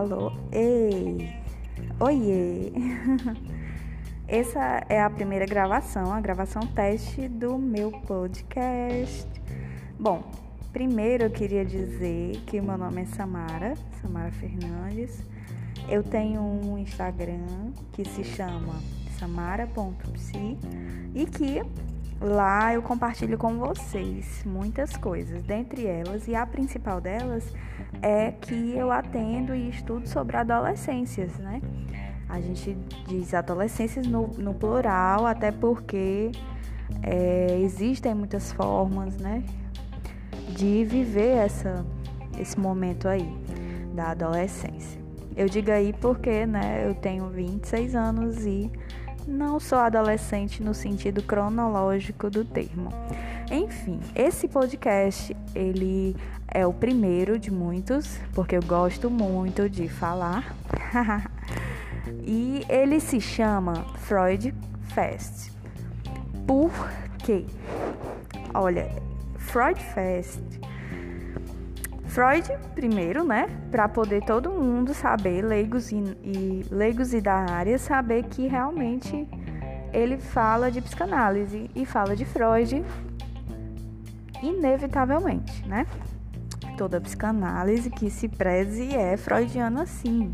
Alô, ei, oiê. Essa é a primeira gravação, a gravação teste do meu podcast. Bom, primeiro eu queria dizer que o meu nome é Samara, Samara Fernandes. Eu tenho um Instagram que se chama samara.psi e que Lá eu compartilho com vocês muitas coisas, dentre elas, e a principal delas é que eu atendo e estudo sobre adolescências, né? A gente diz adolescências no, no plural, até porque é, existem muitas formas, né, de viver essa, esse momento aí da adolescência. Eu digo aí porque, né, eu tenho 26 anos e não sou adolescente no sentido cronológico do termo. Enfim, esse podcast ele é o primeiro de muitos, porque eu gosto muito de falar. e ele se chama Freud Fest. Por quê? Olha, Freud Fest Freud, primeiro, né, para poder todo mundo saber, leigos e, e, leigos e da área, saber que realmente ele fala de psicanálise e fala de Freud inevitavelmente, né? Toda psicanálise que se preze é freudiana sim.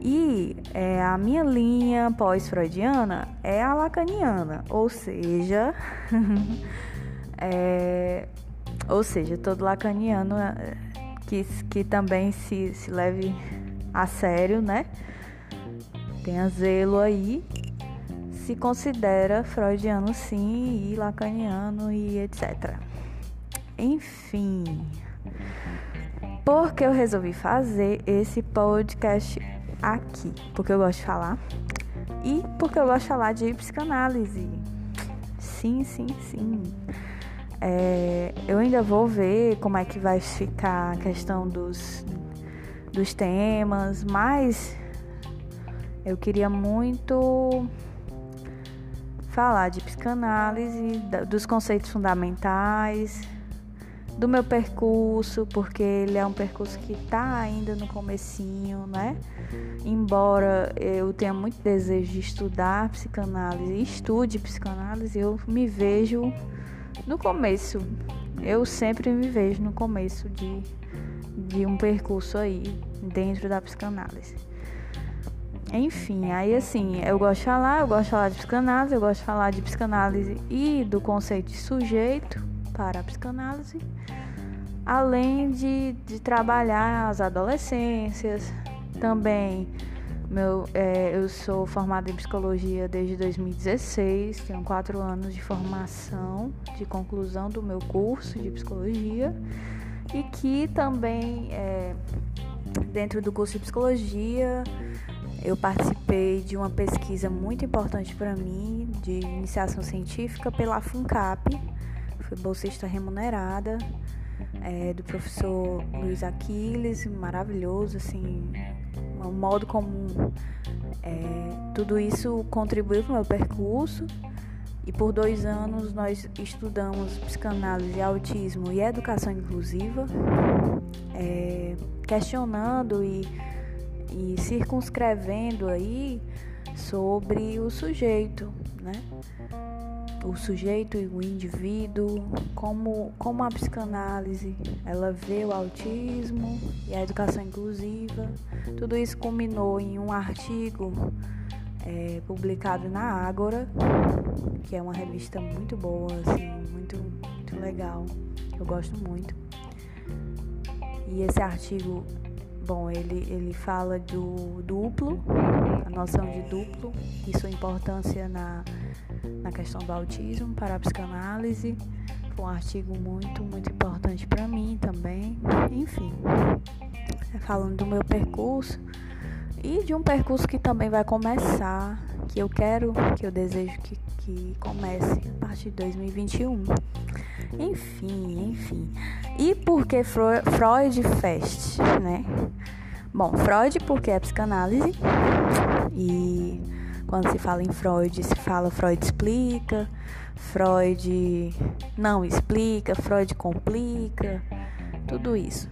E é, a minha linha pós-freudiana é a lacaniana, ou seja, é, ou seja, todo lacaniano é, que, que também se, se leve a sério, né? Tenha zelo aí, se considera freudiano sim, e lacaniano e etc. Enfim, porque eu resolvi fazer esse podcast aqui? Porque eu gosto de falar e porque eu gosto de falar de psicanálise. Sim, sim, sim. É, eu ainda vou ver como é que vai ficar a questão dos, dos temas, mas eu queria muito falar de psicanálise, dos conceitos fundamentais, do meu percurso, porque ele é um percurso que está ainda no comecinho, né? Embora eu tenha muito desejo de estudar psicanálise, estude psicanálise, eu me vejo no começo. Eu sempre me vejo no começo de, de um percurso aí dentro da psicanálise. Enfim, aí assim, eu gosto de falar, eu gosto de falar de psicanálise, eu gosto de falar de psicanálise e do conceito de sujeito para a psicanálise, além de, de trabalhar as adolescências, também meu, é, eu sou formada em psicologia desde 2016, tenho quatro anos de formação, de conclusão do meu curso de psicologia e que também é, dentro do curso de psicologia eu participei de uma pesquisa muito importante para mim de iniciação científica pela FUNCAP, fui bolsista remunerada é, do professor Luiz Aquiles, maravilhoso, assim, o modo como é, tudo isso contribuiu para o meu percurso. E por dois anos nós estudamos psicanálise, autismo e educação inclusiva, é, questionando e, e circunscrevendo aí sobre o sujeito, né? O sujeito e o indivíduo, como, como a psicanálise ela vê o autismo e a educação inclusiva. Tudo isso culminou em um artigo é, publicado na Ágora, que é uma revista muito boa, assim, muito, muito legal, eu gosto muito. E esse artigo, bom, ele, ele fala do duplo, a noção de duplo e sua importância na na questão do autismo para a psicanálise. Foi um artigo muito, muito importante para mim também. Enfim, falando do meu percurso e de um percurso que também vai começar, que eu quero, que eu desejo que, que comece a partir de 2021. Enfim, enfim. E por que Freud Fest, né? Bom, Freud porque é psicanálise e quando se fala em Freud, se fala Freud explica, Freud não explica, Freud complica, tudo isso.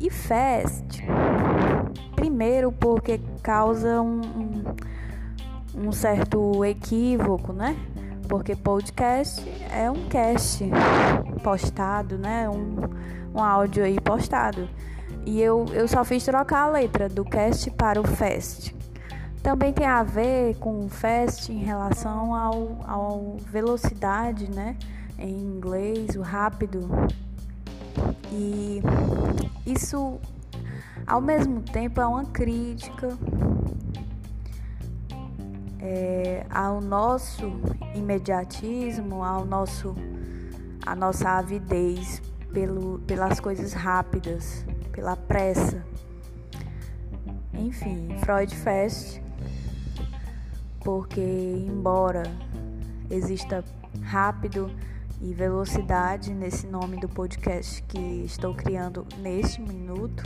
E fest, primeiro porque causa um, um, um certo equívoco, né? Porque podcast é um cast postado, né? Um, um áudio aí postado. E eu, eu só fiz trocar a letra do cast para o fest. Também tem a ver com o fast em relação ao, ao velocidade, né? Em inglês, o rápido. E isso, ao mesmo tempo, é uma crítica é, ao nosso imediatismo, ao nosso, a nossa avidez pelo, pelas coisas rápidas, pela pressa. Enfim, Freud Fest, porque embora exista rápido e velocidade nesse nome do podcast que estou criando neste minuto,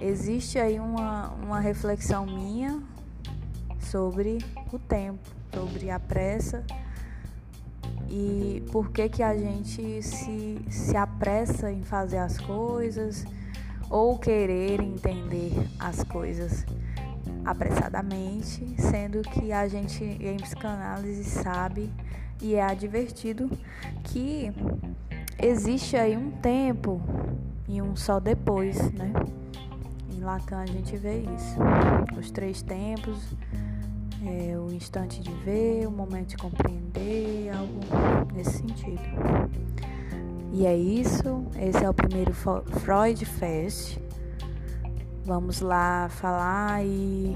existe aí uma, uma reflexão minha sobre o tempo, sobre a pressa e por que que a gente se, se apressa em fazer as coisas ou querer entender as coisas apressadamente, sendo que a gente em psicanálise sabe e é advertido que existe aí um tempo e um só depois, né? Em Lacan a gente vê isso. Os três tempos, é, o instante de ver, o momento de compreender, algo nesse sentido. E é isso, esse é o primeiro Freud Fest. Vamos lá falar e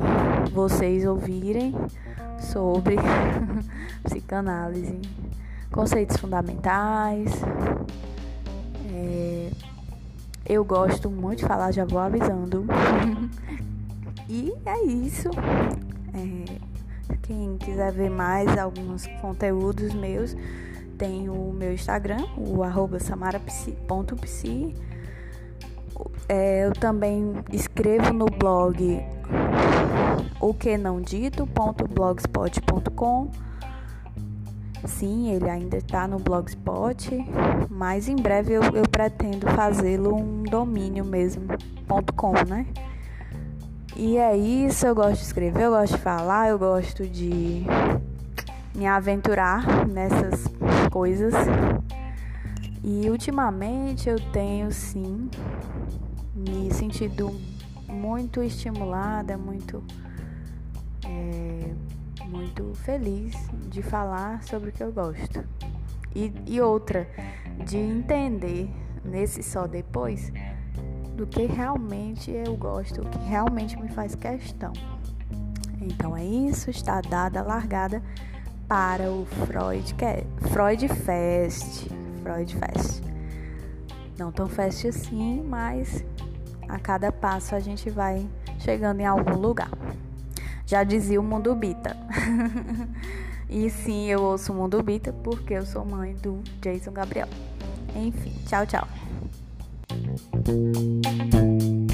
vocês ouvirem sobre psicanálise, conceitos fundamentais. É, eu gosto muito de falar, já vou avisando. e é isso. É, quem quiser ver mais alguns conteúdos meus, tem o meu Instagram, o arroba samarapsi.psi. É, eu também escrevo no blog o que não dito.blogspot.com. Sim, ele ainda está no blogspot, mas em breve eu, eu pretendo fazê-lo um domínio mesmo.com, né? E é isso, eu gosto de escrever, eu gosto de falar, eu gosto de me aventurar nessas coisas. E ultimamente eu tenho sim me sentido muito estimulada, muito é, muito feliz de falar sobre o que eu gosto. E, e outra, de entender nesse só depois do que realmente eu gosto, o que realmente me faz questão. Então é isso, está dada a largada para o Freud, que é Freud Fest. Freud Fest. Não tão fest assim, mas a cada passo a gente vai chegando em algum lugar. Já dizia o Mundo Bita. e sim, eu ouço o Mundo Bita porque eu sou mãe do Jason Gabriel. Enfim, tchau, tchau. thank you